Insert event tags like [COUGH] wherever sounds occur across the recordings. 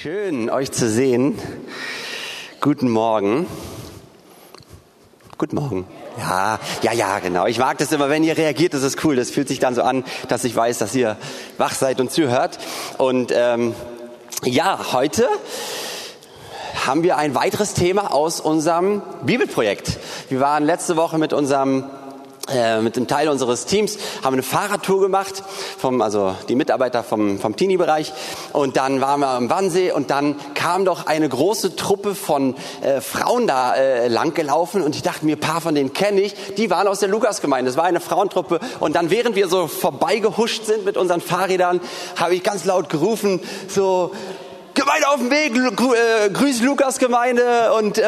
Schön, euch zu sehen. Guten Morgen. Guten Morgen. Ja, ja, ja, genau. Ich mag das immer, wenn ihr reagiert, das ist cool. Das fühlt sich dann so an, dass ich weiß, dass ihr wach seid und zuhört. Und ähm, ja, heute haben wir ein weiteres Thema aus unserem Bibelprojekt. Wir waren letzte Woche mit unserem mit dem Teil unseres Teams haben eine Fahrradtour gemacht, vom, also die Mitarbeiter vom, vom Teenie-Bereich. Und dann waren wir am Wannsee und dann kam doch eine große Truppe von äh, Frauen da äh, lang gelaufen und ich dachte mir, ein paar von denen kenne ich. Die waren aus der Lukas-Gemeinde. Es war eine Frauentruppe. Und dann, während wir so vorbeigehuscht sind mit unseren Fahrrädern, habe ich ganz laut gerufen, so, Gemeinde auf dem Weg, äh, grüß Lukas Gemeinde und äh,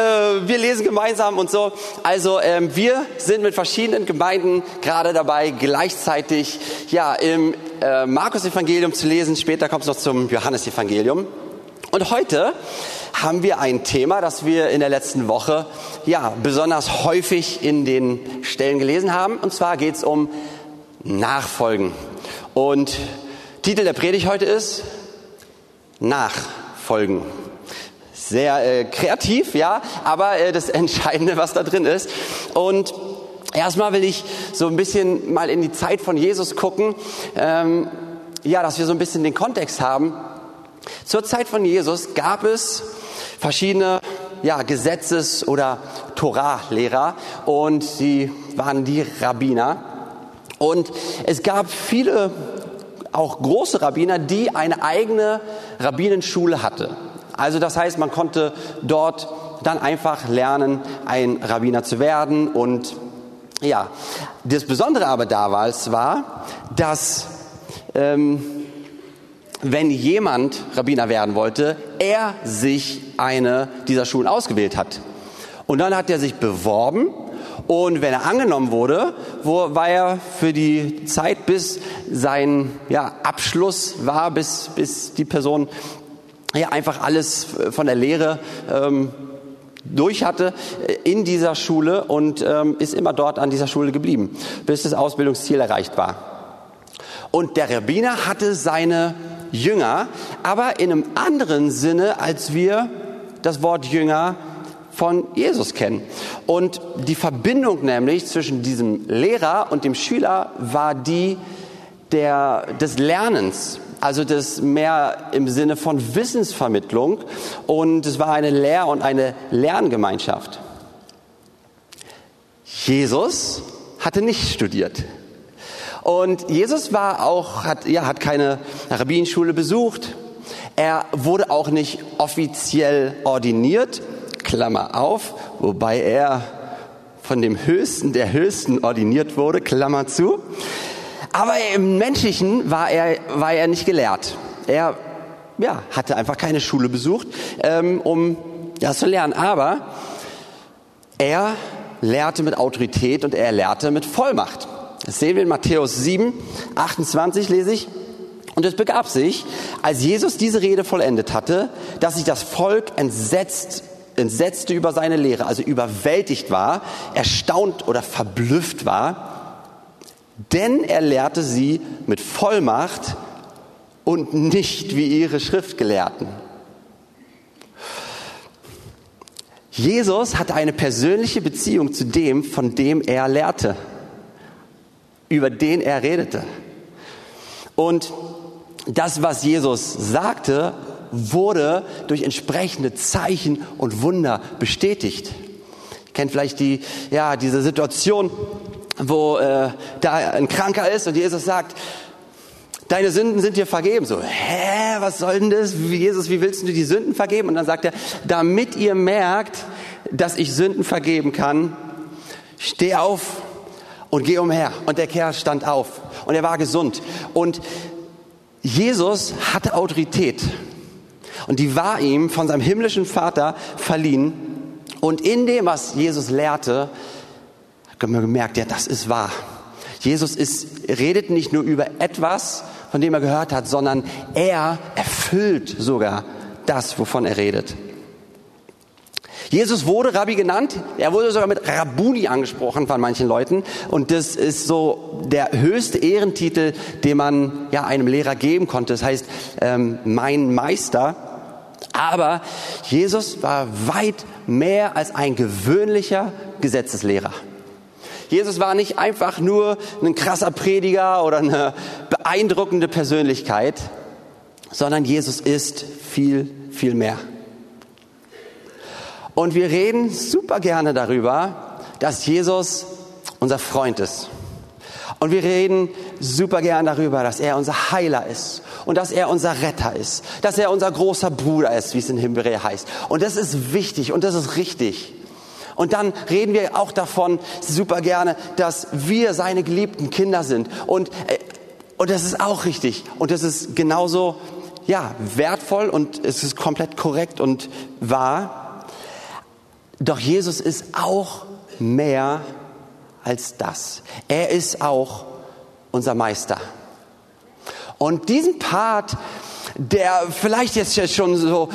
wir lesen gemeinsam und so. Also ähm, wir sind mit verschiedenen Gemeinden gerade dabei, gleichzeitig ja im äh, Markus Evangelium zu lesen. Später kommt es noch zum Johannes Evangelium. Und heute haben wir ein Thema, das wir in der letzten Woche ja besonders häufig in den Stellen gelesen haben. Und zwar geht es um Nachfolgen. Und Titel der Predigt heute ist Nachfolgen. Sehr äh, kreativ, ja, aber äh, das [LAUGHS] Entscheidende, was da drin ist. Und erstmal will ich so ein bisschen mal in die Zeit von Jesus gucken, ähm, ja, dass wir so ein bisschen den Kontext haben. Zur Zeit von Jesus gab es verschiedene ja, Gesetzes- oder Torah-Lehrer und sie waren die Rabbiner. Und es gab viele auch große Rabbiner, die eine eigene Rabbinenschule hatte. Also das heißt, man konnte dort dann einfach lernen, ein Rabbiner zu werden. Und ja, das Besondere aber damals war, dass ähm, wenn jemand Rabbiner werden wollte, er sich eine dieser Schulen ausgewählt hat. Und dann hat er sich beworben und wenn er angenommen wurde, wo, war er für die Zeit, bis sein ja, Abschluss war, bis, bis die Person ja, einfach alles von der Lehre ähm, durch hatte äh, in dieser Schule und ähm, ist immer dort an dieser Schule geblieben, bis das Ausbildungsziel erreicht war. Und der Rabbiner hatte seine Jünger, aber in einem anderen Sinne, als wir das Wort Jünger von Jesus kennen. Und die Verbindung nämlich zwischen diesem Lehrer und dem Schüler war die der, des Lernens, also das mehr im Sinne von Wissensvermittlung. Und es war eine Lehr- und eine Lerngemeinschaft. Jesus hatte nicht studiert. Und Jesus war auch, hat, ja, hat keine Rabbinenschule besucht. Er wurde auch nicht offiziell ordiniert. Klammer auf, wobei er von dem Höchsten der Höchsten ordiniert wurde, Klammer zu. Aber im Menschlichen war er, war er nicht gelehrt. Er ja, hatte einfach keine Schule besucht, ähm, um das zu lernen. Aber er lehrte mit Autorität und er lehrte mit Vollmacht. Das sehen wir in Matthäus 7, 28 lese ich. Und es begab sich, als Jesus diese Rede vollendet hatte, dass sich das Volk entsetzt entsetzte über seine Lehre, also überwältigt war, erstaunt oder verblüfft war, denn er lehrte sie mit Vollmacht und nicht wie ihre Schriftgelehrten. Jesus hatte eine persönliche Beziehung zu dem, von dem er lehrte, über den er redete. Und das, was Jesus sagte, wurde durch entsprechende Zeichen und Wunder bestätigt. Ihr kennt vielleicht die, ja, diese Situation, wo äh, da ein Kranker ist und Jesus sagt, deine Sünden sind dir vergeben. So, hä, was soll denn das? Jesus, wie willst du die Sünden vergeben? Und dann sagt er, damit ihr merkt, dass ich Sünden vergeben kann, steh auf und geh umher. Und der Kerl stand auf und er war gesund. Und Jesus hatte Autorität. Und die war ihm von seinem himmlischen Vater verliehen. Und in dem, was Jesus lehrte, haben wir gemerkt, ja, das ist wahr. Jesus ist, redet nicht nur über etwas, von dem er gehört hat, sondern er erfüllt sogar das, wovon er redet. Jesus wurde Rabbi genannt. Er wurde sogar mit Rabuni angesprochen von manchen Leuten. Und das ist so der höchste Ehrentitel, den man ja einem Lehrer geben konnte. Das heißt, ähm, mein Meister. Aber Jesus war weit mehr als ein gewöhnlicher Gesetzeslehrer. Jesus war nicht einfach nur ein krasser Prediger oder eine beeindruckende Persönlichkeit, sondern Jesus ist viel, viel mehr. Und wir reden super gerne darüber, dass Jesus unser Freund ist. Und wir reden super gern darüber, dass er unser Heiler ist und dass er unser Retter ist, dass er unser großer Bruder ist, wie es in Hebräer heißt. Und das ist wichtig und das ist richtig. Und dann reden wir auch davon super gerne, dass wir seine geliebten Kinder sind. Und, äh, und das ist auch richtig. Und das ist genauso, ja, wertvoll und es ist komplett korrekt und wahr. Doch Jesus ist auch mehr als das. Er ist auch unser Meister. Und diesen Part, der vielleicht jetzt schon so,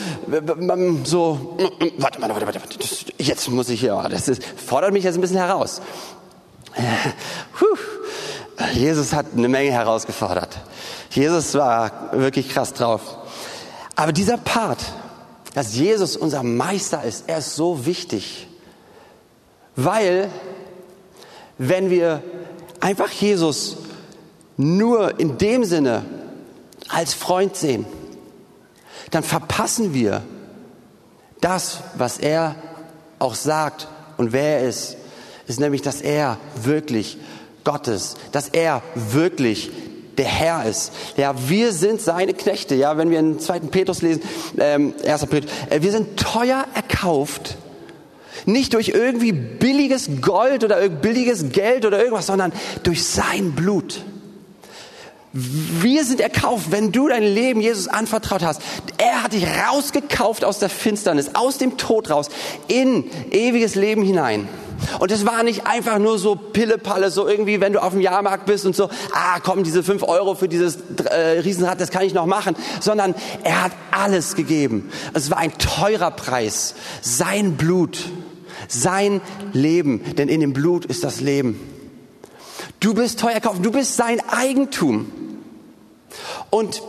so, warte, warte, warte, warte, jetzt muss ich hier, das ist, fordert mich jetzt ein bisschen heraus. Jesus hat eine Menge herausgefordert. Jesus war wirklich krass drauf. Aber dieser Part, dass Jesus unser Meister ist, er ist so wichtig, weil wenn wir einfach Jesus nur in dem Sinne als Freund sehen, dann verpassen wir das, was er auch sagt und wer er ist, ist nämlich, dass er wirklich Gott ist, dass er wirklich der Herr ist. Ja, wir sind seine Knechte. Ja, wenn wir in 2. Petrus lesen, ähm, 1. Petrus, äh, wir sind teuer erkauft nicht durch irgendwie billiges Gold oder billiges Geld oder irgendwas, sondern durch sein Blut. Wir sind erkauft, wenn du dein Leben Jesus anvertraut hast. Er hat dich rausgekauft aus der Finsternis, aus dem Tod raus, in ewiges Leben hinein. Und es war nicht einfach nur so Pillepalle, so irgendwie, wenn du auf dem Jahrmarkt bist und so, ah, komm, diese fünf Euro für dieses äh, Riesenrad, das kann ich noch machen, sondern er hat alles gegeben. Es war ein teurer Preis, sein Blut sein Leben, denn in dem Blut ist das Leben. Du bist teuer kaufen, du bist sein Eigentum. Und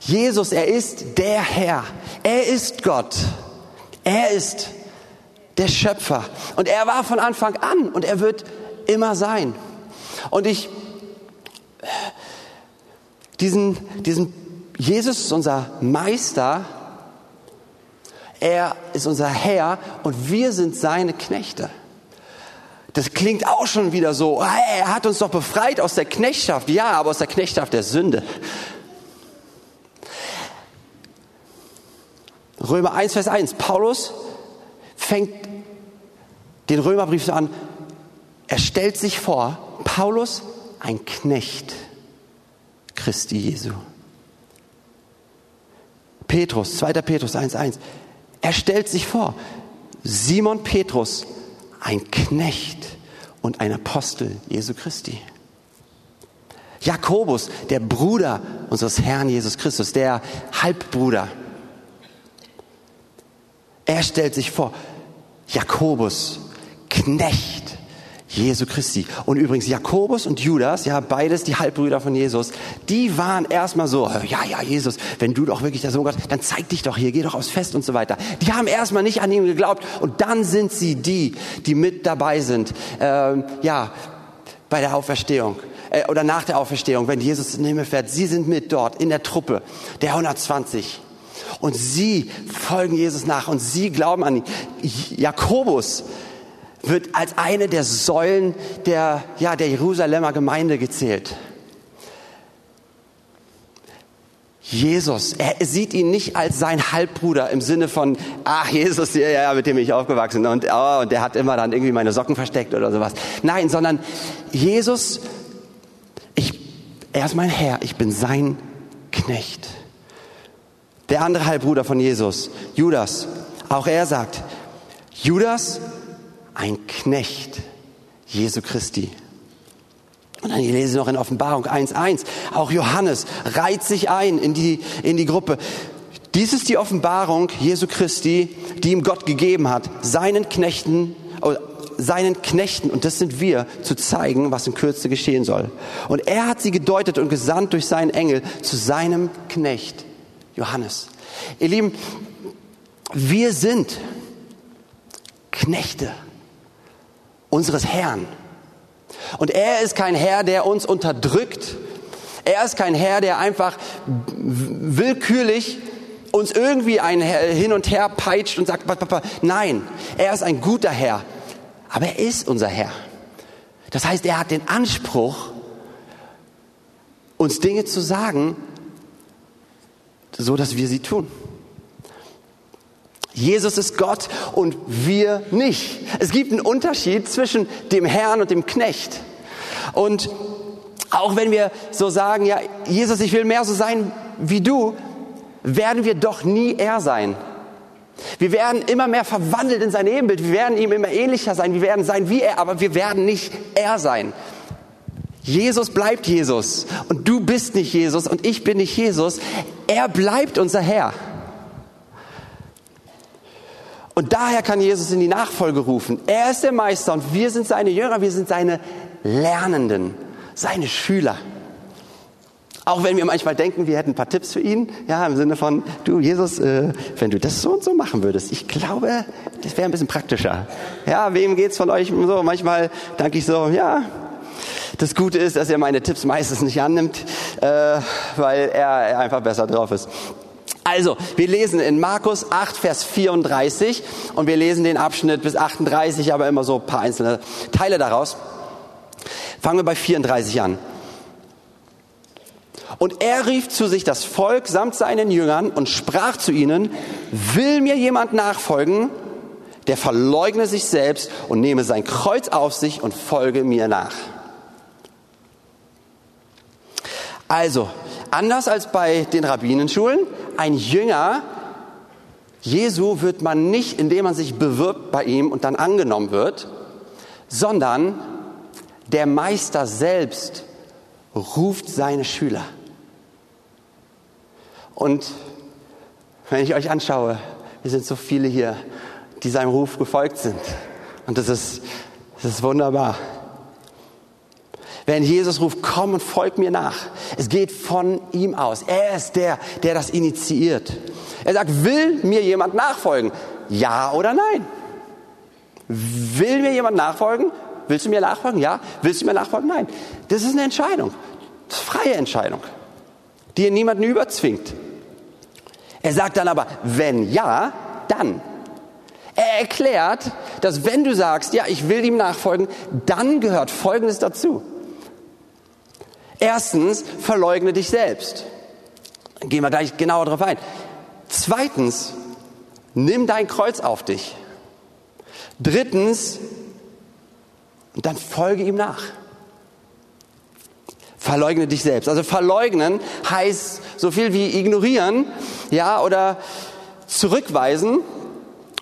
Jesus, er ist der Herr, er ist Gott, er ist der Schöpfer und er war von Anfang an und er wird immer sein. Und ich, diesen, diesen Jesus ist unser Meister, er ist unser Herr und wir sind seine Knechte. Das klingt auch schon wieder so, ah, er hat uns doch befreit aus der Knechtschaft. Ja, aber aus der Knechtschaft der Sünde. Römer 1, Vers 1. Paulus fängt den Römerbrief an. Er stellt sich vor, Paulus, ein Knecht Christi Jesu. Petrus, 2. Petrus 1, 1. Er stellt sich vor, Simon Petrus, ein Knecht und ein Apostel Jesu Christi. Jakobus, der Bruder unseres Herrn Jesus Christus, der Halbbruder. Er stellt sich vor, Jakobus, Knecht Jesu Christi. Und übrigens Jakobus und Judas, ja, beides die Halbbrüder von Jesus, die waren erstmal so, ja, ja, Jesus, wenn du doch wirklich der Sohn Gottes, dann zeig dich doch hier, geh doch aufs Fest und so weiter. Die haben erstmal nicht an ihn geglaubt und dann sind sie die, die mit dabei sind, ähm, ja, bei der Auferstehung äh, oder nach der Auferstehung, wenn Jesus in den Himmel fährt. Sie sind mit dort in der Truppe der 120. Und sie folgen Jesus nach und sie glauben an ihn. Jakobus, wird als eine der Säulen der, ja, der Jerusalemer Gemeinde gezählt. Jesus, er sieht ihn nicht als sein Halbbruder im Sinne von, ach Jesus, ja, ja, mit dem bin ich aufgewachsen und, oh, und der hat immer dann irgendwie meine Socken versteckt oder sowas. Nein, sondern Jesus, ich, er ist mein Herr, ich bin sein Knecht. Der andere Halbbruder von Jesus, Judas, auch er sagt, Judas, ein Knecht Jesu Christi. Und dann lese noch in Offenbarung 1.1. Auch Johannes reiht sich ein in die, in die Gruppe. Dies ist die Offenbarung Jesu Christi, die ihm Gott gegeben hat, seinen Knechten, seinen Knechten, und das sind wir, zu zeigen, was in Kürze geschehen soll. Und er hat sie gedeutet und gesandt durch seinen Engel zu seinem Knecht, Johannes. Ihr Lieben, wir sind Knechte unseres Herrn. Und er ist kein Herr, der uns unterdrückt. Er ist kein Herr, der einfach willkürlich uns irgendwie ein hin und her peitscht und sagt, nein, er ist ein guter Herr. Aber er ist unser Herr. Das heißt, er hat den Anspruch, uns Dinge zu sagen, so dass wir sie tun. Jesus ist Gott und wir nicht. Es gibt einen Unterschied zwischen dem Herrn und dem Knecht. Und auch wenn wir so sagen, ja, Jesus, ich will mehr so sein wie du, werden wir doch nie er sein. Wir werden immer mehr verwandelt in sein Ebenbild. Wir werden ihm immer ähnlicher sein. Wir werden sein wie er, aber wir werden nicht er sein. Jesus bleibt Jesus und du bist nicht Jesus und ich bin nicht Jesus. Er bleibt unser Herr. Und daher kann Jesus in die Nachfolge rufen. Er ist der Meister und wir sind seine Jünger, wir sind seine Lernenden, seine Schüler. Auch wenn wir manchmal denken, wir hätten ein paar Tipps für ihn, ja, im Sinne von, du Jesus, äh, wenn du das so und so machen würdest, ich glaube, das wäre ein bisschen praktischer. Ja, wem geht's von euch so? Manchmal danke ich so, ja, das Gute ist, dass er meine Tipps meistens nicht annimmt, äh, weil er einfach besser drauf ist. Also, wir lesen in Markus 8, Vers 34 und wir lesen den Abschnitt bis 38, aber immer so ein paar einzelne Teile daraus. Fangen wir bei 34 an. Und er rief zu sich das Volk samt seinen Jüngern und sprach zu ihnen, will mir jemand nachfolgen, der verleugne sich selbst und nehme sein Kreuz auf sich und folge mir nach. Also, anders als bei den Rabbinenschulen, ein Jünger Jesu wird man nicht, indem man sich bewirbt bei ihm und dann angenommen wird, sondern der Meister selbst ruft seine Schüler. Und wenn ich euch anschaue, wir sind so viele hier, die seinem Ruf gefolgt sind. Und das ist, das ist wunderbar. Wenn Jesus ruft, komm und folg mir nach. Es geht von ihm aus. Er ist der, der das initiiert. Er sagt, will mir jemand nachfolgen? Ja oder nein? Will mir jemand nachfolgen? Willst du mir nachfolgen? Ja. Willst du mir nachfolgen? Nein. Das ist eine Entscheidung. Das ist eine freie Entscheidung, die niemanden überzwingt. Er sagt dann aber, wenn ja, dann. Er erklärt, dass wenn du sagst, ja, ich will ihm nachfolgen, dann gehört Folgendes dazu. Erstens, verleugne dich selbst. Gehen wir gleich genauer darauf ein. Zweitens, nimm dein Kreuz auf dich. Drittens, dann folge ihm nach. Verleugne dich selbst. Also verleugnen heißt so viel wie ignorieren, ja, oder zurückweisen.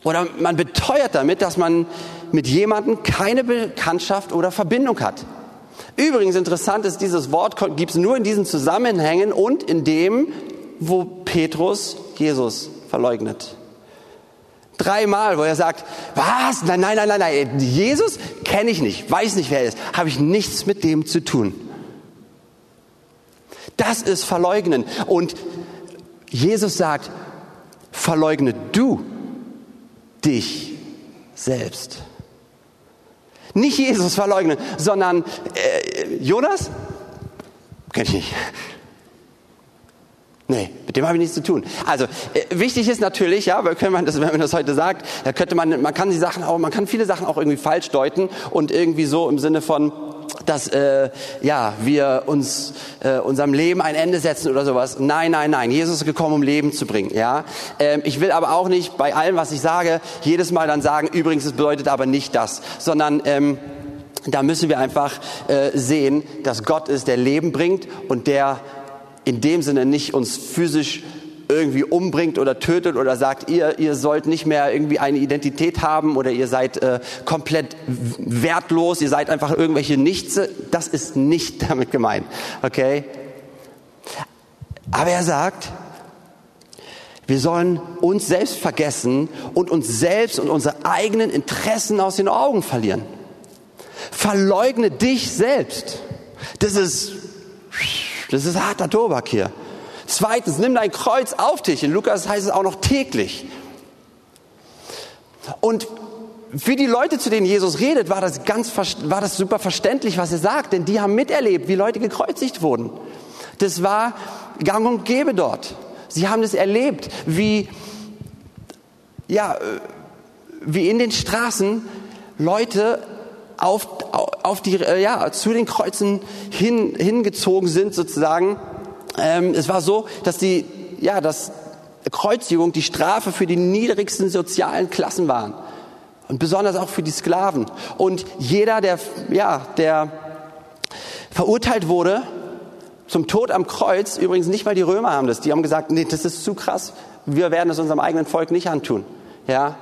Oder man beteuert damit, dass man mit jemandem keine Bekanntschaft oder Verbindung hat. Übrigens interessant ist, dieses Wort gibt es nur in diesen Zusammenhängen und in dem, wo Petrus Jesus verleugnet. Dreimal, wo er sagt, was? Nein, nein, nein, nein, nein. Jesus kenne ich nicht, weiß nicht, wer er ist, habe ich nichts mit dem zu tun. Das ist Verleugnen. Und Jesus sagt, verleugne du dich selbst. Nicht Jesus verleugnen, sondern äh, Jonas? Kenn ich nicht. Nee, mit dem habe ich nichts zu tun. Also äh, wichtig ist natürlich, ja, wenn man das, wenn man das heute sagt, da könnte man, man kann die Sachen auch, man kann viele Sachen auch irgendwie falsch deuten und irgendwie so im Sinne von, dass äh, ja wir uns äh, unserem Leben ein Ende setzen oder sowas. Nein, nein, nein. Jesus ist gekommen, um Leben zu bringen. Ja. Ähm, ich will aber auch nicht bei allem, was ich sage, jedes Mal dann sagen. Übrigens, es bedeutet aber nicht das, sondern ähm, da müssen wir einfach äh, sehen, dass Gott ist, der Leben bringt und der in dem Sinne nicht uns physisch irgendwie umbringt oder tötet oder sagt, ihr, ihr sollt nicht mehr irgendwie eine Identität haben oder ihr seid äh, komplett wertlos, ihr seid einfach irgendwelche Nichts. Das ist nicht [LAUGHS] damit gemeint. Okay? Aber er sagt, wir sollen uns selbst vergessen und uns selbst und unsere eigenen Interessen aus den Augen verlieren. Verleugne dich selbst. Das ist, das ist harter Tobak hier. Zweitens, nimm dein Kreuz auf dich. In Lukas heißt es auch noch täglich. Und für die Leute, zu denen Jesus redet, war das ganz, war das super verständlich, was er sagt, denn die haben miterlebt, wie Leute gekreuzigt wurden. Das war gang und gäbe dort. Sie haben es erlebt, wie, ja, wie in den Straßen Leute auf, auf die, äh, ja, zu den Kreuzen hin, hingezogen sind sozusagen. Ähm, es war so, dass die, ja, dass Kreuzigung die Strafe für die niedrigsten sozialen Klassen waren. Und besonders auch für die Sklaven. Und jeder, der, ja, der verurteilt wurde zum Tod am Kreuz, übrigens nicht mal die Römer haben das, die haben gesagt, nee, das ist zu krass, wir werden es unserem eigenen Volk nicht antun. Ja?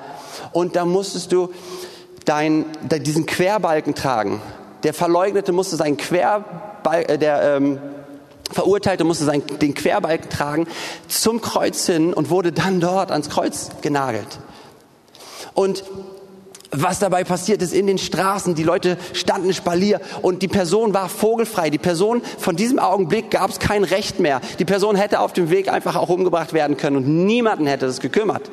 Und da musstest du dein, diesen Querbalken tragen. Der Verleugnete musste seinen Querbalken, äh, der ähm, Verurteilte musste seinen, den Querbalken tragen zum Kreuz hin und wurde dann dort ans Kreuz genagelt. Und was dabei passiert ist in den Straßen. Die Leute standen Spalier und die Person war vogelfrei. Die Person, von diesem Augenblick gab es kein Recht mehr. Die Person hätte auf dem Weg einfach auch umgebracht werden können und niemanden hätte das gekümmert.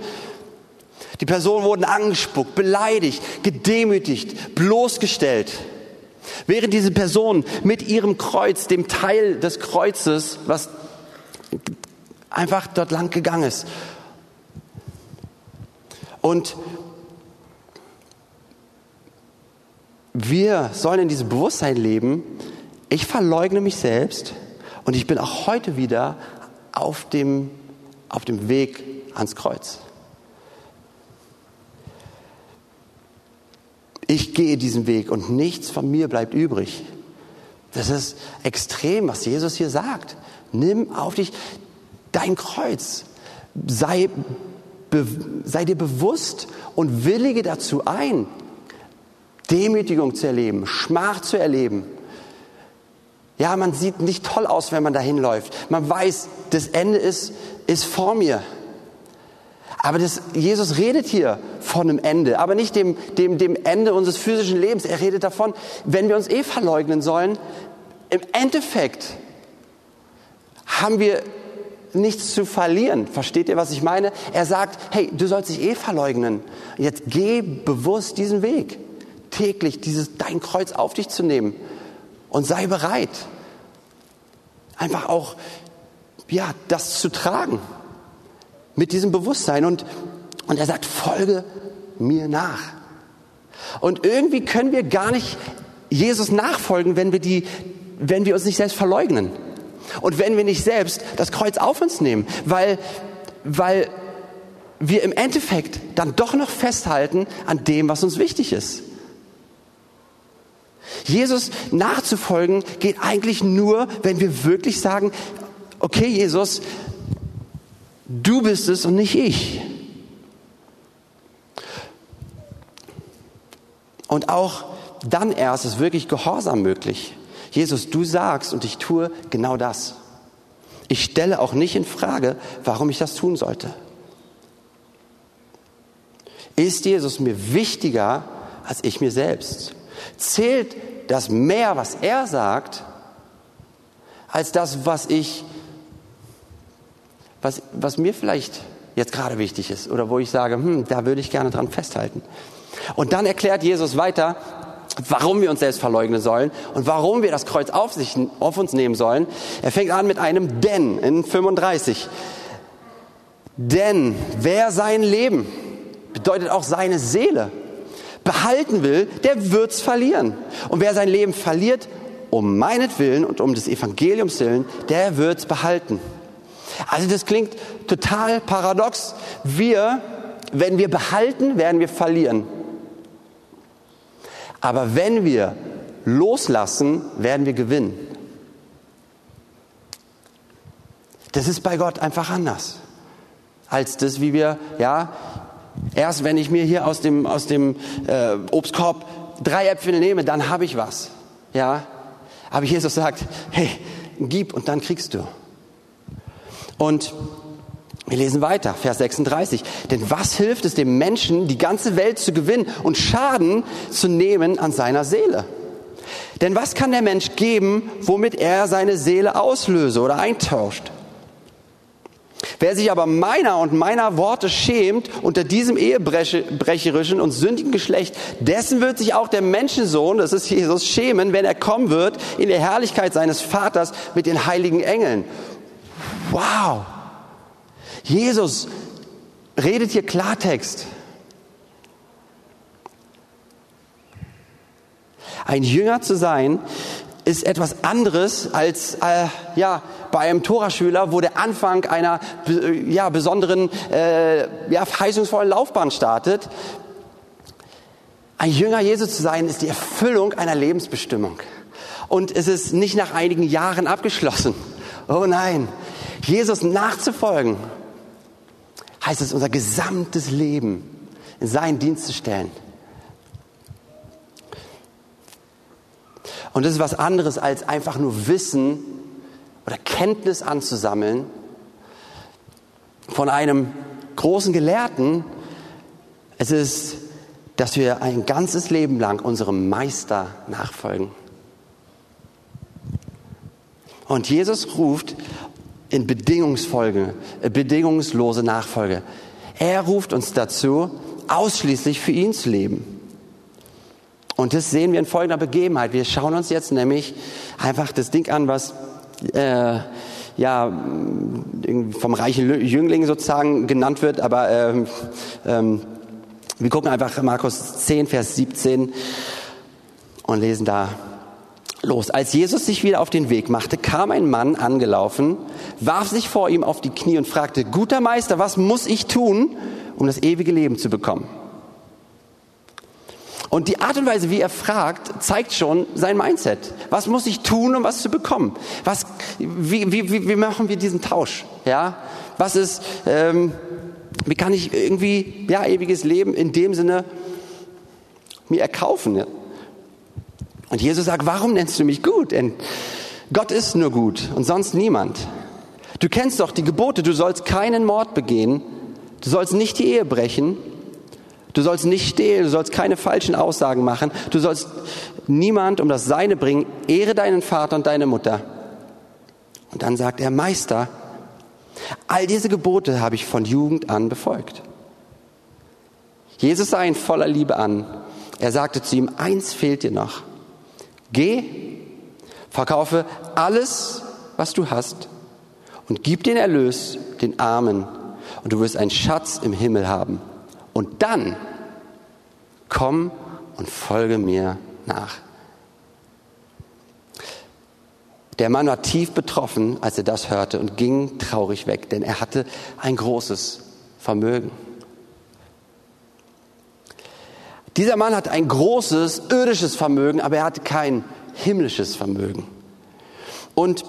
Die Personen wurden angespuckt, beleidigt, gedemütigt, bloßgestellt. Während diese Person mit ihrem Kreuz, dem Teil des Kreuzes, was einfach dort lang gegangen ist. Und wir sollen in diesem Bewusstsein leben, ich verleugne mich selbst und ich bin auch heute wieder auf dem, auf dem Weg ans Kreuz. Ich gehe diesen Weg und nichts von mir bleibt übrig. Das ist extrem, was Jesus hier sagt. Nimm auf dich dein Kreuz. Sei, be, sei dir bewusst und willige dazu ein, Demütigung zu erleben, Schmach zu erleben. Ja, man sieht nicht toll aus, wenn man dahin läuft. Man weiß, das Ende ist, ist vor mir. Aber das, Jesus redet hier von einem Ende, aber nicht dem, dem, dem Ende unseres physischen Lebens. Er redet davon, wenn wir uns eh verleugnen sollen, im Endeffekt haben wir nichts zu verlieren. Versteht ihr, was ich meine? Er sagt, hey, du sollst dich eh verleugnen. Jetzt geh bewusst diesen Weg täglich dieses dein Kreuz auf dich zu nehmen und sei bereit, einfach auch ja das zu tragen mit diesem Bewusstsein und und er sagt folge mir nach. Und irgendwie können wir gar nicht Jesus nachfolgen, wenn wir die wenn wir uns nicht selbst verleugnen und wenn wir nicht selbst das Kreuz auf uns nehmen, weil weil wir im Endeffekt dann doch noch festhalten an dem, was uns wichtig ist. Jesus nachzufolgen geht eigentlich nur, wenn wir wirklich sagen, okay Jesus, du bist es und nicht ich. Und auch dann erst ist wirklich Gehorsam möglich. Jesus, du sagst und ich tue genau das. Ich stelle auch nicht in Frage, warum ich das tun sollte. Ist Jesus mir wichtiger als ich mir selbst? Zählt das mehr, was er sagt, als das, was ich, was, was mir vielleicht jetzt gerade wichtig ist oder wo ich sage, hm, da würde ich gerne dran festhalten. Und dann erklärt Jesus weiter, warum wir uns selbst verleugnen sollen und warum wir das Kreuz auf, sich, auf uns nehmen sollen. Er fängt an mit einem Denn in 35. Denn wer sein Leben bedeutet auch seine Seele behalten will, der wird's verlieren. Und wer sein Leben verliert, um meinetwillen und um des Evangeliums willen, der wird's behalten. Also das klingt total paradox. Wir, wenn wir behalten, werden wir verlieren. Aber wenn wir loslassen, werden wir gewinnen. Das ist bei Gott einfach anders als das, wie wir, ja, Erst wenn ich mir hier aus dem, aus dem äh, Obstkorb drei Äpfel nehme, dann habe ich was. Ja? Aber Jesus sagt, hey, gib und dann kriegst du. Und wir lesen weiter, Vers 36. Denn was hilft es dem Menschen, die ganze Welt zu gewinnen und Schaden zu nehmen an seiner Seele? Denn was kann der Mensch geben, womit er seine Seele auslöse oder eintauscht? Wer sich aber meiner und meiner Worte schämt unter diesem ehebrecherischen und sündigen Geschlecht, dessen wird sich auch der Menschensohn, das ist Jesus, schämen, wenn er kommen wird in der Herrlichkeit seines Vaters mit den heiligen Engeln. Wow! Jesus redet hier Klartext. Ein Jünger zu sein, ist etwas anderes als äh, ja bei einem Toraschüler, wo der Anfang einer ja besonderen äh, ja verheißungsvollen Laufbahn startet. Ein Jünger Jesu zu sein ist die Erfüllung einer Lebensbestimmung und es ist nicht nach einigen Jahren abgeschlossen. Oh nein, Jesus nachzufolgen heißt es unser gesamtes Leben in seinen Dienst zu stellen. Und das ist was anderes als einfach nur Wissen oder Kenntnis anzusammeln von einem großen Gelehrten. Es ist, dass wir ein ganzes Leben lang unserem Meister nachfolgen. Und Jesus ruft in Bedingungsfolge, äh, bedingungslose Nachfolge. Er ruft uns dazu, ausschließlich für ihn zu leben. Und das sehen wir in folgender Begebenheit. Wir schauen uns jetzt nämlich einfach das Ding an, was äh, ja vom reichen Jüngling sozusagen genannt wird, aber ähm, ähm, wir gucken einfach Markus 10, Vers 17 und lesen da los. Als Jesus sich wieder auf den Weg machte, kam ein Mann angelaufen, warf sich vor ihm auf die Knie und fragte, guter Meister, was muss ich tun, um das ewige Leben zu bekommen? Und die Art und Weise, wie er fragt, zeigt schon sein Mindset. Was muss ich tun, um was zu bekommen? Was, wie, wie, wie, machen wir diesen Tausch? Ja, was ist, ähm, wie kann ich irgendwie ja ewiges Leben in dem Sinne mir erkaufen? Und Jesus sagt, warum nennst du mich gut? Denn Gott ist nur gut und sonst niemand. Du kennst doch die Gebote, du sollst keinen Mord begehen, du sollst nicht die Ehe brechen, Du sollst nicht stehlen, du sollst keine falschen Aussagen machen, du sollst niemand um das Seine bringen, ehre deinen Vater und deine Mutter. Und dann sagt er, Meister, all diese Gebote habe ich von Jugend an befolgt. Jesus sah ihn voller Liebe an. Er sagte zu ihm, eins fehlt dir noch. Geh, verkaufe alles, was du hast und gib den Erlös den Armen und du wirst einen Schatz im Himmel haben. Und dann komm und folge mir nach. Der Mann war tief betroffen, als er das hörte und ging traurig weg, denn er hatte ein großes Vermögen. Dieser Mann hat ein großes irdisches Vermögen, aber er hatte kein himmlisches Vermögen. Und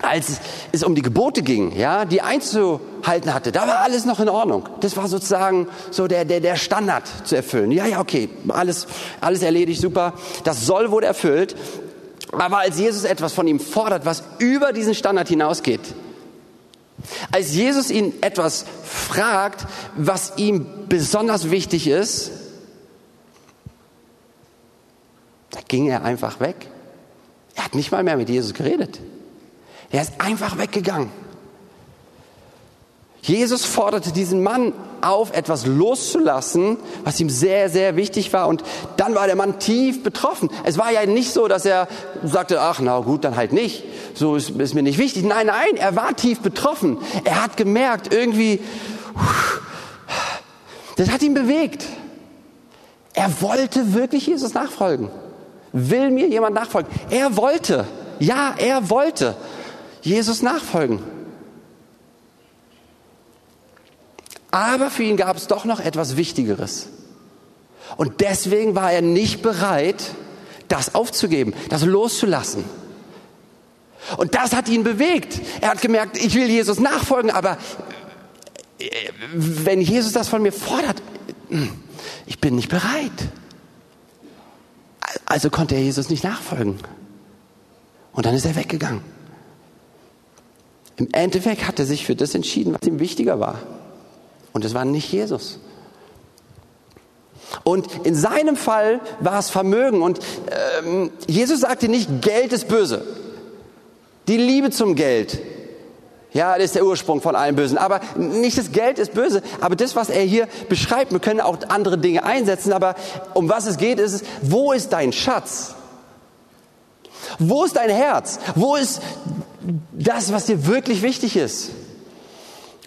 als es um die Gebote ging, ja, die einzuhalten hatte, da war alles noch in Ordnung. Das war sozusagen so der, der, der Standard zu erfüllen. Ja, ja, okay, alles, alles erledigt, super. Das soll wurde erfüllt. Aber als Jesus etwas von ihm fordert, was über diesen Standard hinausgeht, als Jesus ihn etwas fragt, was ihm besonders wichtig ist, da ging er einfach weg. Er hat nicht mal mehr mit Jesus geredet. Er ist einfach weggegangen. Jesus forderte diesen Mann auf, etwas loszulassen, was ihm sehr, sehr wichtig war. Und dann war der Mann tief betroffen. Es war ja nicht so, dass er sagte, ach, na gut, dann halt nicht. So ist, ist mir nicht wichtig. Nein, nein, er war tief betroffen. Er hat gemerkt, irgendwie, das hat ihn bewegt. Er wollte wirklich Jesus nachfolgen. Will mir jemand nachfolgen? Er wollte. Ja, er wollte. Jesus nachfolgen. Aber für ihn gab es doch noch etwas Wichtigeres. Und deswegen war er nicht bereit, das aufzugeben, das loszulassen. Und das hat ihn bewegt. Er hat gemerkt, ich will Jesus nachfolgen, aber äh, wenn Jesus das von mir fordert, ich bin nicht bereit. Also konnte er Jesus nicht nachfolgen. Und dann ist er weggegangen. Im Endeffekt hat er sich für das entschieden, was ihm wichtiger war. Und es war nicht Jesus. Und in seinem Fall war es Vermögen. Und ähm, Jesus sagte nicht, Geld ist böse. Die Liebe zum Geld Ja, das ist der Ursprung von allem Bösen. Aber nicht das Geld ist böse, aber das, was er hier beschreibt, wir können auch andere Dinge einsetzen, aber um was es geht, ist es, wo ist dein Schatz? Wo ist dein Herz? Wo ist das, was dir wirklich wichtig ist?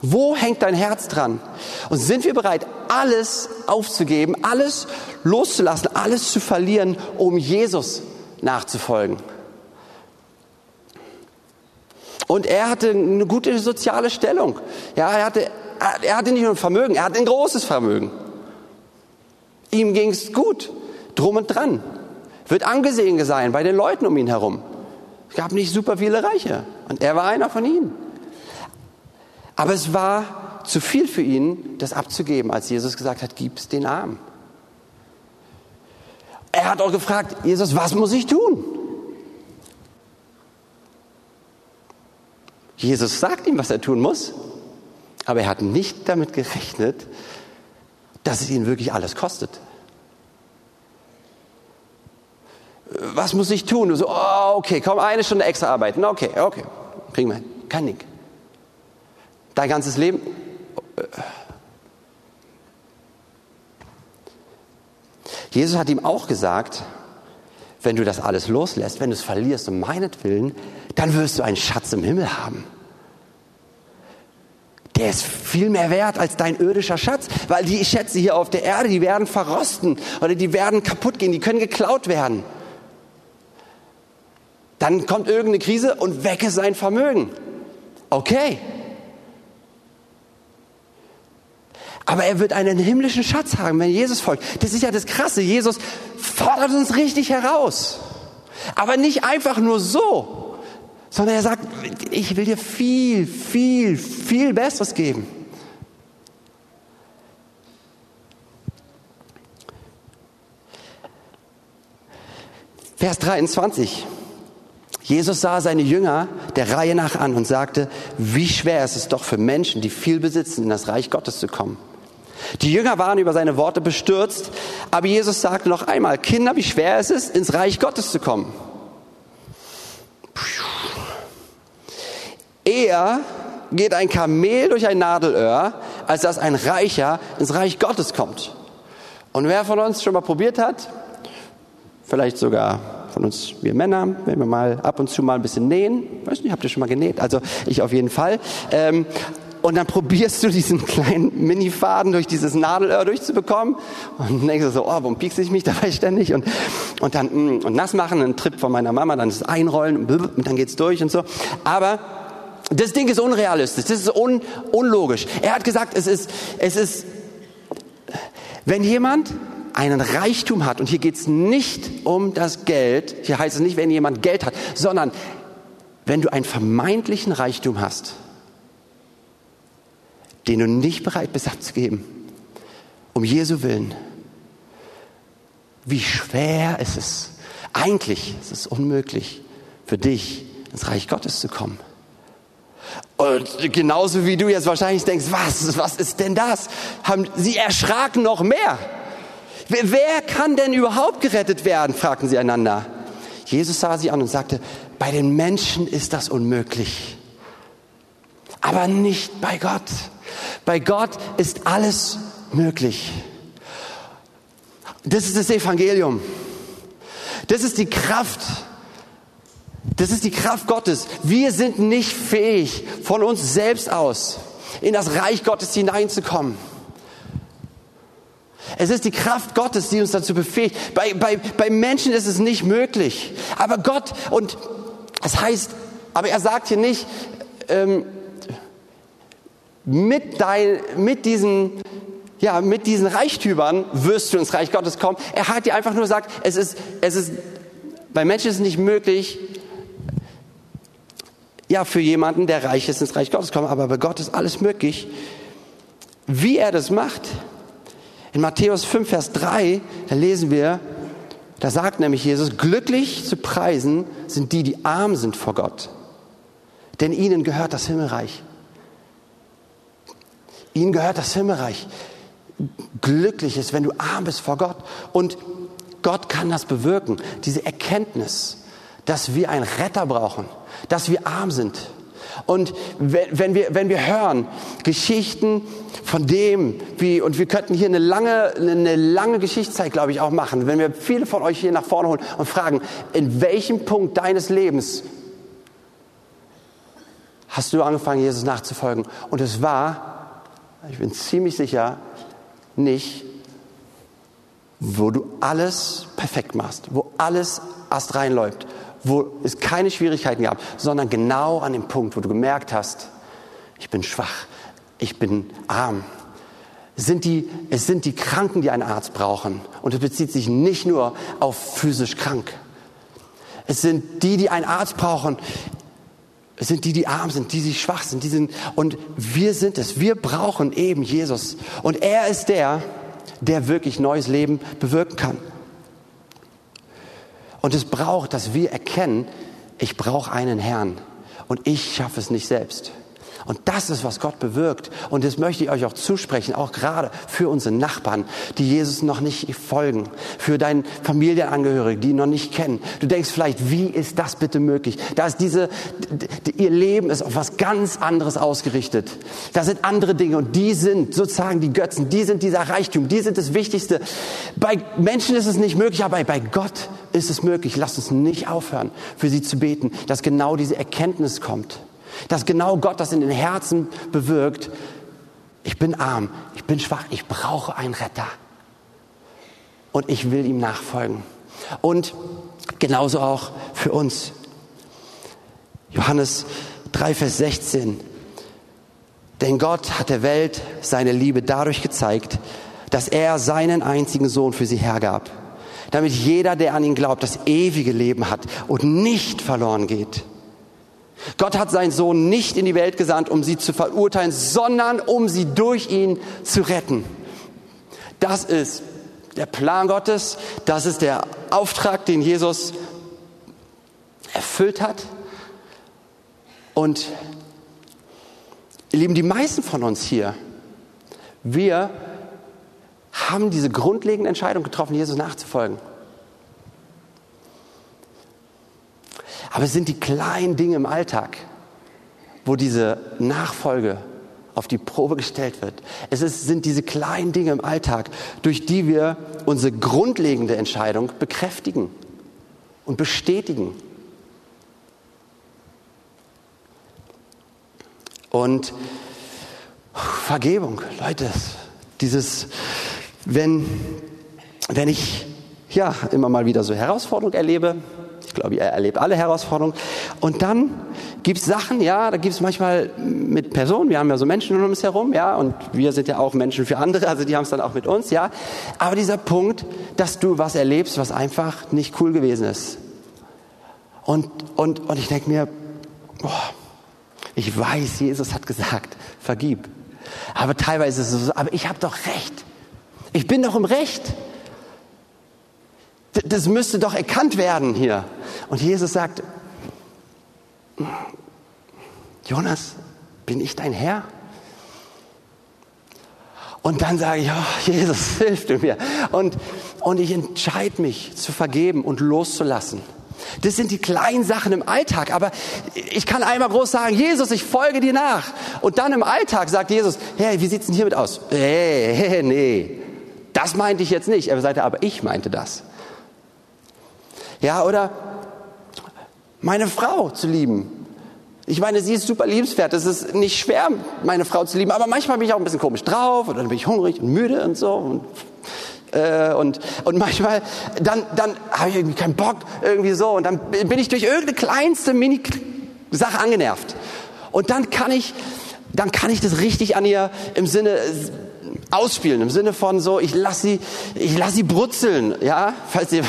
Wo hängt dein Herz dran? Und sind wir bereit, alles aufzugeben, alles loszulassen, alles zu verlieren, um Jesus nachzufolgen? Und er hatte eine gute soziale Stellung. Ja, er hatte, er hatte nicht nur ein Vermögen, er hatte ein großes Vermögen. Ihm ging es gut, drum und dran. Wird angesehen sein bei den Leuten um ihn herum. Es gab nicht super viele Reiche. Und er war einer von ihnen. Aber es war zu viel für ihn, das abzugeben, als Jesus gesagt hat, gib's den Armen. Er hat auch gefragt, Jesus, was muss ich tun? Jesus sagt ihm, was er tun muss, aber er hat nicht damit gerechnet, dass es ihn wirklich alles kostet. Was muss ich tun? Du so, oh, okay, komm, eine Stunde extra arbeiten. Okay, okay, kriegen wir hin. Kein Ding. Dein ganzes Leben. Jesus hat ihm auch gesagt, wenn du das alles loslässt, wenn du es verlierst um meinetwillen, dann wirst du einen Schatz im Himmel haben. Der ist viel mehr wert als dein irdischer Schatz, weil die Schätze hier auf der Erde, die werden verrosten oder die werden kaputt gehen, die können geklaut werden. Dann kommt irgendeine Krise und ist sein Vermögen. Okay. Aber er wird einen himmlischen Schatz haben, wenn Jesus folgt. Das ist ja das Krasse. Jesus fordert uns richtig heraus. Aber nicht einfach nur so, sondern er sagt, ich will dir viel, viel, viel Besseres geben. Vers 23. Jesus sah seine Jünger der Reihe nach an und sagte, wie schwer ist es doch für Menschen, die viel besitzen, in das Reich Gottes zu kommen. Die Jünger waren über seine Worte bestürzt, aber Jesus sagte noch einmal, Kinder, wie schwer ist es, ins Reich Gottes zu kommen. Eher geht ein Kamel durch ein Nadelöhr, als dass ein Reicher ins Reich Gottes kommt. Und wer von uns schon mal probiert hat, vielleicht sogar von uns, wir Männer, wenn wir mal ab und zu mal ein bisschen nähen. Weiß nicht, habt ihr schon mal genäht? Also ich auf jeden Fall. Ähm, und dann probierst du diesen kleinen Mini-Faden durch dieses Nadelöhr durchzubekommen und denkst so, oh, warum piekse ich mich dabei ständig? Und, und dann mm, und nass machen, ein Trip von meiner Mama, dann ist es einrollen und dann geht's durch und so. Aber das Ding ist unrealistisch, das ist un, unlogisch. Er hat gesagt, es ist, es ist, wenn jemand einen Reichtum hat, und hier geht es nicht um das Geld, hier heißt es nicht, wenn jemand Geld hat, sondern wenn du einen vermeintlichen Reichtum hast, den du nicht bereit bist abzugeben, um Jesu willen, wie schwer ist es, eigentlich ist es unmöglich für dich, ins Reich Gottes zu kommen. Und genauso wie du jetzt wahrscheinlich denkst, was, was ist denn das? Haben, sie erschraken noch mehr. Wer, wer kann denn überhaupt gerettet werden? fragten sie einander. Jesus sah sie an und sagte, bei den Menschen ist das unmöglich, aber nicht bei Gott. Bei Gott ist alles möglich. Das ist das Evangelium. Das ist die Kraft. Das ist die Kraft Gottes. Wir sind nicht fähig, von uns selbst aus in das Reich Gottes hineinzukommen. Es ist die Kraft Gottes, die uns dazu befähigt. Bei, bei, bei Menschen ist es nicht möglich. Aber Gott, und das heißt, aber er sagt hier nicht, ähm, mit, dein, mit diesen ja, mit diesen Reichtümern wirst du ins Reich Gottes kommen. Er hat dir einfach nur gesagt, es ist, es ist, bei Menschen ist es nicht möglich, ja, für jemanden, der reich ist, ins Reich Gottes kommen, aber bei Gott ist alles möglich. Wie er das macht, in Matthäus 5, Vers 3, da lesen wir, da sagt nämlich Jesus, glücklich zu preisen sind die, die arm sind vor Gott. Denn ihnen gehört das Himmelreich. Ihnen gehört das Himmelreich. Glücklich ist, wenn du arm bist vor Gott. Und Gott kann das bewirken. Diese Erkenntnis, dass wir einen Retter brauchen, dass wir arm sind, Und wenn wir, wenn wir hören Geschichten von dem, wie, und wir könnten hier eine lange, eine lange Geschichtszeit, glaube ich, auch machen, wenn wir viele von euch hier nach vorne holen und fragen, in welchem Punkt deines Lebens hast du angefangen, Jesus nachzufolgen? Und es war, ich bin ziemlich sicher, nicht, wo du alles perfekt machst, wo alles erst reinläuft, wo es keine Schwierigkeiten gab, sondern genau an dem Punkt, wo du gemerkt hast, ich bin schwach, ich bin arm. Es sind die, es sind die Kranken, die einen Arzt brauchen. Und es bezieht sich nicht nur auf physisch krank. Es sind die, die einen Arzt brauchen. Es sind die, die arm sind, die, die schwach sind, die sind, und wir sind es. Wir brauchen eben Jesus. Und er ist der, der wirklich neues Leben bewirken kann. Und es braucht, dass wir erkennen, ich brauche einen Herrn und ich schaffe es nicht selbst. Und das ist, was Gott bewirkt. Und das möchte ich euch auch zusprechen, auch gerade für unsere Nachbarn, die Jesus noch nicht folgen, für deinen Familienangehörigen, die ihn noch nicht kennen. Du denkst vielleicht, wie ist das bitte möglich? Da ist diese, ihr Leben ist auf was ganz anderes ausgerichtet. Da sind andere Dinge und die sind sozusagen die Götzen, die sind dieser Reichtum, die sind das Wichtigste. Bei Menschen ist es nicht möglich, aber bei Gott ist es möglich. Lasst uns nicht aufhören, für sie zu beten, dass genau diese Erkenntnis kommt. Dass genau Gott das in den Herzen bewirkt. Ich bin arm, ich bin schwach, ich brauche einen Retter. Und ich will ihm nachfolgen. Und genauso auch für uns. Johannes 3, Vers 16. Denn Gott hat der Welt seine Liebe dadurch gezeigt, dass er seinen einzigen Sohn für sie hergab, damit jeder, der an ihn glaubt, das ewige Leben hat und nicht verloren geht. Gott hat seinen Sohn nicht in die Welt gesandt, um sie zu verurteilen, sondern um sie durch ihn zu retten. Das ist der Plan Gottes, das ist der Auftrag, den Jesus erfüllt hat. Und ihr Lieben, die meisten von uns hier, wir haben diese grundlegende Entscheidung getroffen, Jesus nachzufolgen. Aber es sind die kleinen Dinge im Alltag, wo diese Nachfolge auf die Probe gestellt wird. Es ist, sind diese kleinen Dinge im Alltag, durch die wir unsere grundlegende Entscheidung bekräftigen und bestätigen. Und Vergebung, Leute, dieses, wenn, wenn ich ja immer mal wieder so Herausforderungen erlebe, glaube, er erlebt alle Herausforderungen. Und dann gibt es Sachen, ja, da gibt es manchmal mit Personen, wir haben ja so Menschen um uns herum, ja, und wir sind ja auch Menschen für andere, also die haben es dann auch mit uns, ja. Aber dieser Punkt, dass du was erlebst, was einfach nicht cool gewesen ist. Und, und, und ich denke mir, boah, ich weiß, Jesus hat gesagt, vergib. Aber teilweise ist es so, aber ich habe doch recht. Ich bin doch im Recht. Das müsste doch erkannt werden hier. Und Jesus sagt, Jonas, bin ich dein Herr? Und dann sage ich, oh, Jesus, [LAUGHS] hilf du mir. Und, und ich entscheide mich zu vergeben und loszulassen. Das sind die kleinen Sachen im Alltag. Aber ich kann einmal groß sagen, Jesus, ich folge dir nach. Und dann im Alltag sagt Jesus, hey, wie sieht's denn hiermit aus? Hey, [LAUGHS] hey, nee, das meinte ich jetzt nicht. Er sagt, aber ich meinte das. Ja, oder meine Frau zu lieben. Ich meine, sie ist super liebenswert. Es ist nicht schwer, meine Frau zu lieben. Aber manchmal bin ich auch ein bisschen komisch drauf oder dann bin ich hungrig und müde und so. Und, äh, und, und manchmal, dann, dann habe ich irgendwie keinen Bock, irgendwie so. Und dann bin ich durch irgendeine kleinste Mini-Sache angenervt. Und dann kann ich, dann kann ich das richtig an ihr im Sinne ausspielen, im Sinne von so, ich lasse sie, ich lasse sie brutzeln, ja, falls ihr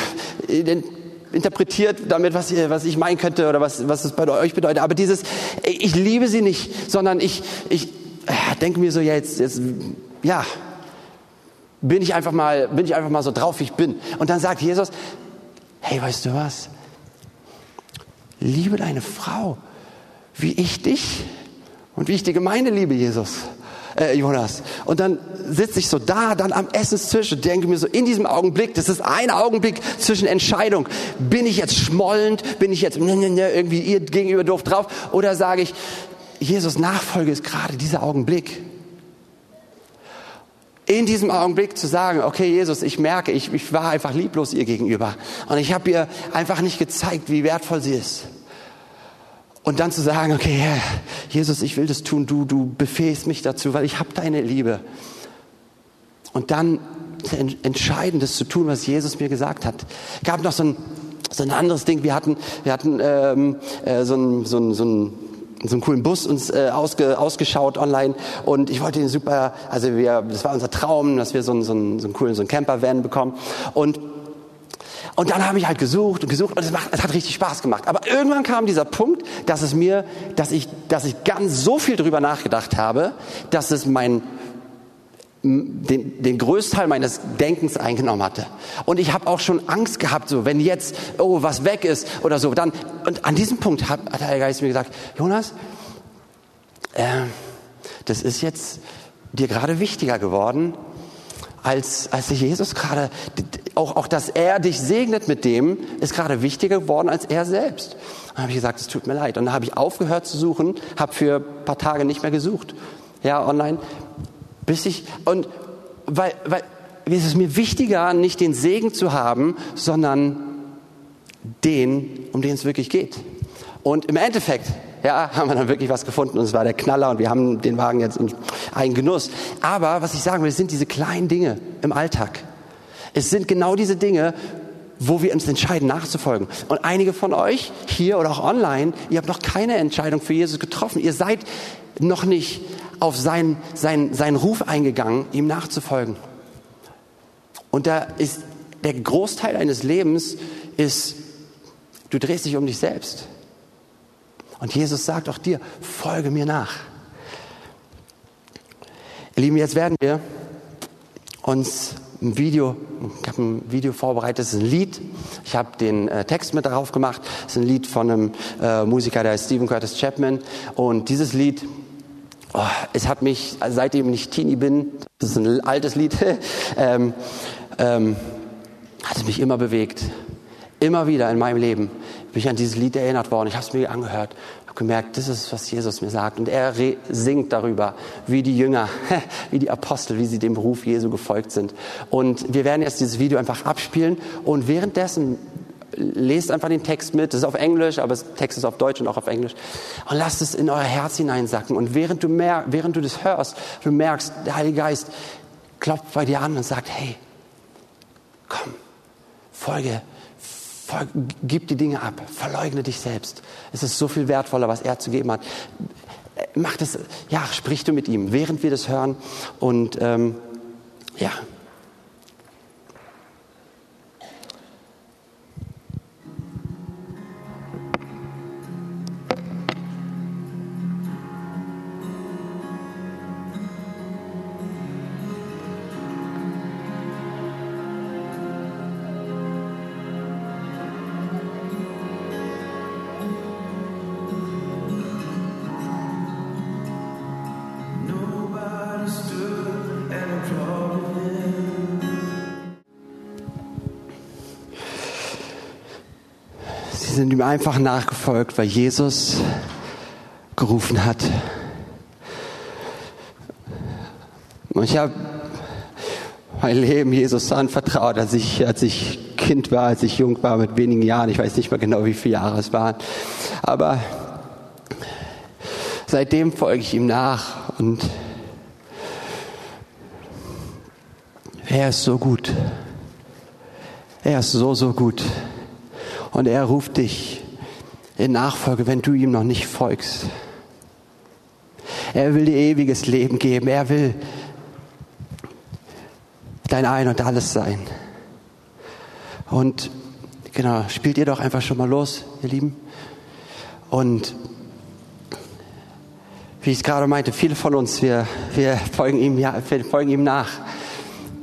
den interpretiert damit, was, ihr, was ich meinen könnte oder was, was es bei euch bedeutet. Aber dieses, ich liebe sie nicht, sondern ich, ich äh, denke mir so, ja, jetzt, jetzt, ja, bin ich einfach mal, bin ich einfach mal so drauf, wie ich bin. Und dann sagt Jesus, hey, weißt du was? Liebe deine Frau, wie ich dich und wie ich die Gemeinde liebe, Jesus äh, Jonas. Und dann sitze ich so da, dann am Essenstisch und denke mir so in diesem Augenblick, das ist ein Augenblick zwischen Entscheidung. Bin ich jetzt schmollend? Bin ich jetzt irgendwie ihr gegenüber doof drauf? Oder sage ich, Jesus Nachfolge ist gerade dieser Augenblick. In diesem Augenblick zu sagen, okay Jesus, ich merke, ich, ich war einfach lieblos ihr gegenüber und ich habe ihr einfach nicht gezeigt, wie wertvoll sie ist. Und dann zu sagen, okay, Jesus, ich will das tun, du, du befähst mich dazu, weil ich habe deine Liebe. Und dann entscheiden, das zu tun, was Jesus mir gesagt hat. Gab noch so ein, so ein anderes Ding. Wir hatten, wir hatten ähm, äh, so ein, so ein, so ein so einen coolen Bus uns äh, ausge, ausgeschaut online und ich wollte den super, also wir, das war unser Traum, dass wir so einen, so einen, so einen coolen so einen Camper-Van bekommen und und dann habe ich halt gesucht und gesucht und es, macht, es hat richtig Spaß gemacht. Aber irgendwann kam dieser Punkt, dass es mir, dass ich, dass ich ganz so viel darüber nachgedacht habe, dass es mein den, den Größteil meines Denkens eingenommen hatte. Und ich habe auch schon Angst gehabt, so wenn jetzt oh was weg ist oder so. Dann und an diesem Punkt hat, hat der Geist mir gesagt, Jonas, äh, das ist jetzt dir gerade wichtiger geworden, als als Jesus gerade auch auch dass er dich segnet mit dem ist gerade wichtiger geworden als er selbst. Dann habe ich gesagt, es tut mir leid. Und dann habe ich aufgehört zu suchen, habe für ein paar Tage nicht mehr gesucht. Ja, online bis ich, und weil, weil es ist mir wichtiger, nicht den Segen zu haben, sondern den, um den es wirklich geht. Und im Endeffekt, ja, haben wir dann wirklich was gefunden und es war der Knaller und wir haben den Wagen jetzt in einen Genuss. Aber was ich sagen will, sind diese kleinen Dinge im Alltag. Es sind genau diese Dinge, wo wir uns entscheiden, nachzufolgen. Und einige von euch hier oder auch online, ihr habt noch keine Entscheidung für Jesus getroffen. Ihr seid noch nicht auf seinen, seinen, seinen Ruf eingegangen, ihm nachzufolgen. Und da ist der Großteil deines Lebens ist, du drehst dich um dich selbst. Und Jesus sagt auch dir, folge mir nach. Ihr Lieben, jetzt werden wir uns ein Video, ich habe ein Video vorbereitet, das ist ein Lied. Ich habe den äh, Text mit darauf gemacht. Das ist ein Lied von einem äh, Musiker, der heißt Stephen Curtis Chapman. Und dieses Lied oh, es hat mich, seitdem ich Teenie bin, das ist ein altes Lied, [LAUGHS] ähm, ähm, hat es mich immer bewegt. Immer wieder in meinem Leben bin ich an dieses Lied erinnert worden. Ich habe es mir angehört, gemerkt, das ist, was Jesus mir sagt. Und er singt darüber, wie die Jünger, [LAUGHS] wie die Apostel, wie sie dem Beruf Jesu gefolgt sind. Und wir werden jetzt dieses Video einfach abspielen. Und währenddessen lest einfach den Text mit. Das ist auf Englisch, aber der Text ist auf Deutsch und auch auf Englisch. Und lasst es in euer Herz hineinsacken. Und während du, mer während du das hörst, du merkst, der Heilige Geist klopft bei dir an und sagt, hey, komm, folge, folge gib die Dinge ab, verleugne dich selbst. Es ist so viel wertvoller, was er zu geben hat. Mach das, ja, sprich du mit ihm, während wir das hören. Und ähm, ja, einfach nachgefolgt, weil Jesus gerufen hat. Und ich habe mein Leben Jesus anvertraut, als ich, als ich Kind war, als ich jung war, mit wenigen Jahren. Ich weiß nicht mehr genau, wie viele Jahre es waren. Aber seitdem folge ich ihm nach und er ist so gut. Er ist so, so gut. Und er ruft dich in Nachfolge, wenn du ihm noch nicht folgst. Er will dir ewiges Leben geben. Er will dein Ein und alles sein. Und genau, spielt ihr doch einfach schon mal los, ihr Lieben. Und wie ich es gerade meinte, viele von uns, wir, wir folgen ihm, ja, wir folgen ihm nach.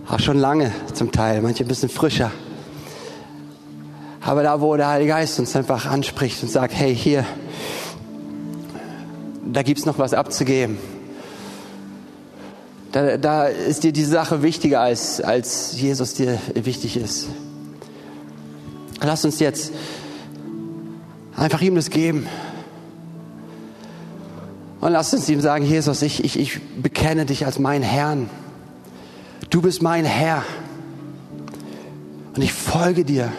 Auch schon lange zum Teil, manche ein bisschen frischer. Aber da, wo der Heilige Geist uns einfach anspricht und sagt, hey, hier, da gibt's noch was abzugeben. Da, da ist dir die Sache wichtiger, als, als Jesus dir wichtig ist. Lass uns jetzt einfach ihm das geben. Und lasst uns ihm sagen, Jesus, ich, ich, ich bekenne dich als mein Herrn. Du bist mein Herr. Und ich folge dir.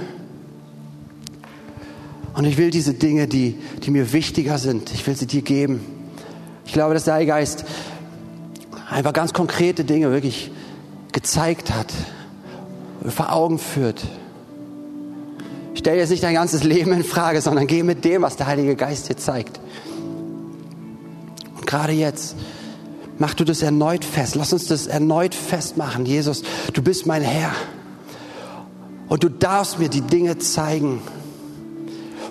Und ich will diese Dinge, die, die mir wichtiger sind, ich will sie dir geben. Ich glaube, dass der Heilige Geist einfach ganz konkrete Dinge wirklich gezeigt hat, vor Augen führt. Stell jetzt nicht dein ganzes Leben in Frage, sondern geh mit dem, was der Heilige Geist dir zeigt. Und gerade jetzt, mach du das erneut fest. Lass uns das erneut festmachen. Jesus, du bist mein Herr. Und du darfst mir die Dinge zeigen,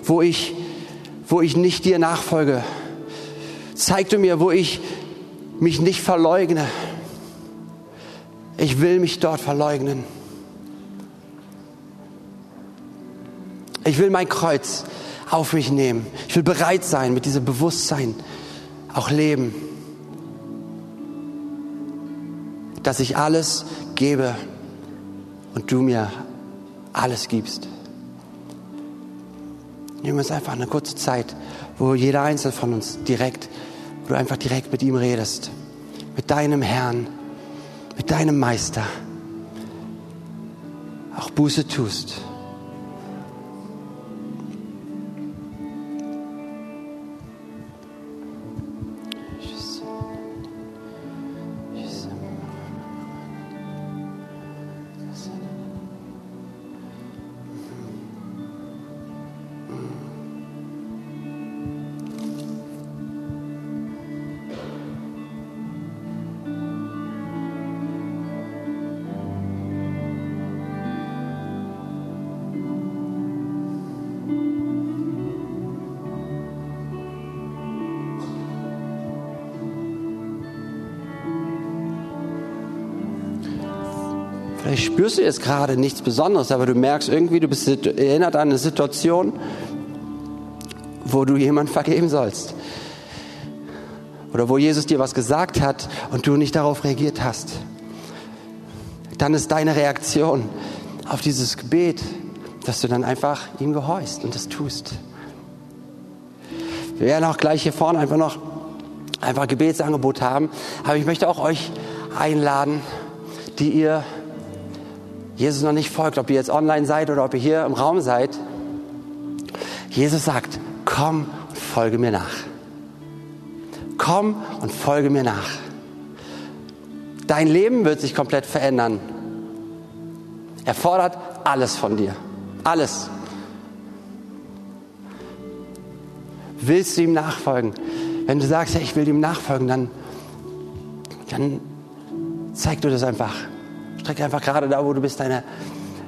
wo ich, wo ich nicht dir nachfolge. Zeig du mir, wo ich mich nicht verleugne. Ich will mich dort verleugnen. Ich will mein Kreuz auf mich nehmen. Ich will bereit sein, mit diesem Bewusstsein auch leben, dass ich alles gebe und du mir alles gibst. Wir uns einfach eine kurze Zeit, wo jeder Einzelne von uns direkt, wo du einfach direkt mit ihm redest, mit deinem Herrn, mit deinem Meister, auch Buße tust. Vielleicht spürst du jetzt gerade nichts Besonderes, aber du merkst irgendwie, du bist erinnert an eine Situation, wo du jemand vergeben sollst. Oder wo Jesus dir was gesagt hat und du nicht darauf reagiert hast. Dann ist deine Reaktion auf dieses Gebet, dass du dann einfach ihm gehorchst und das tust. Wir werden auch gleich hier vorne einfach noch einfach Gebetsangebot haben. Aber ich möchte auch euch einladen, die ihr Jesus noch nicht folgt, ob ihr jetzt online seid oder ob ihr hier im Raum seid. Jesus sagt, komm und folge mir nach. Komm und folge mir nach. Dein Leben wird sich komplett verändern. Er fordert alles von dir. Alles. Willst du ihm nachfolgen? Wenn du sagst, ja, ich will ihm nachfolgen, dann, dann zeig du das einfach. Streck einfach gerade da, wo du bist, deine,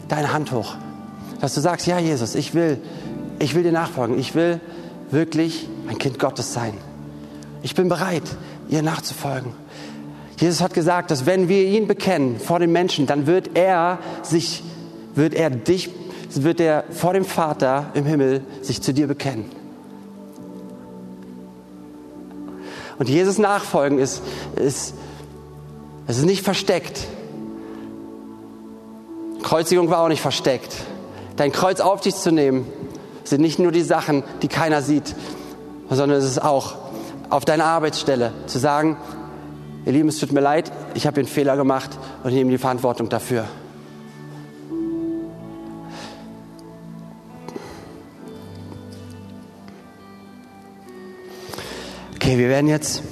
deine Hand hoch. Dass du sagst, ja Jesus, ich will, ich will dir nachfolgen. Ich will wirklich ein Kind Gottes sein. Ich bin bereit, ihr nachzufolgen. Jesus hat gesagt, dass wenn wir ihn bekennen vor den Menschen, dann wird er sich, wird er dich, wird er vor dem Vater im Himmel sich zu dir bekennen. Und Jesus nachfolgen ist, ist, ist nicht versteckt. Kreuzigung war auch nicht versteckt. Dein Kreuz auf dich zu nehmen, sind nicht nur die Sachen, die keiner sieht, sondern es ist auch auf deiner Arbeitsstelle zu sagen, ihr Lieben, es tut mir leid, ich habe einen Fehler gemacht und nehme die Verantwortung dafür. Okay, wir werden jetzt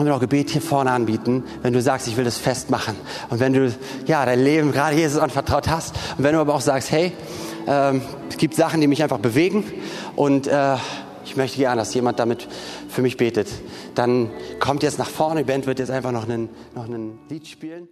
und auch Gebet hier vorne anbieten, wenn du sagst, ich will das festmachen. Und wenn du ja dein Leben gerade Jesus anvertraut hast. Und wenn du aber auch sagst, hey, ähm, es gibt Sachen, die mich einfach bewegen und äh, ich möchte gerne, dass jemand damit für mich betet. Dann kommt jetzt nach vorne, die Band wird jetzt einfach noch ein, noch ein Lied spielen.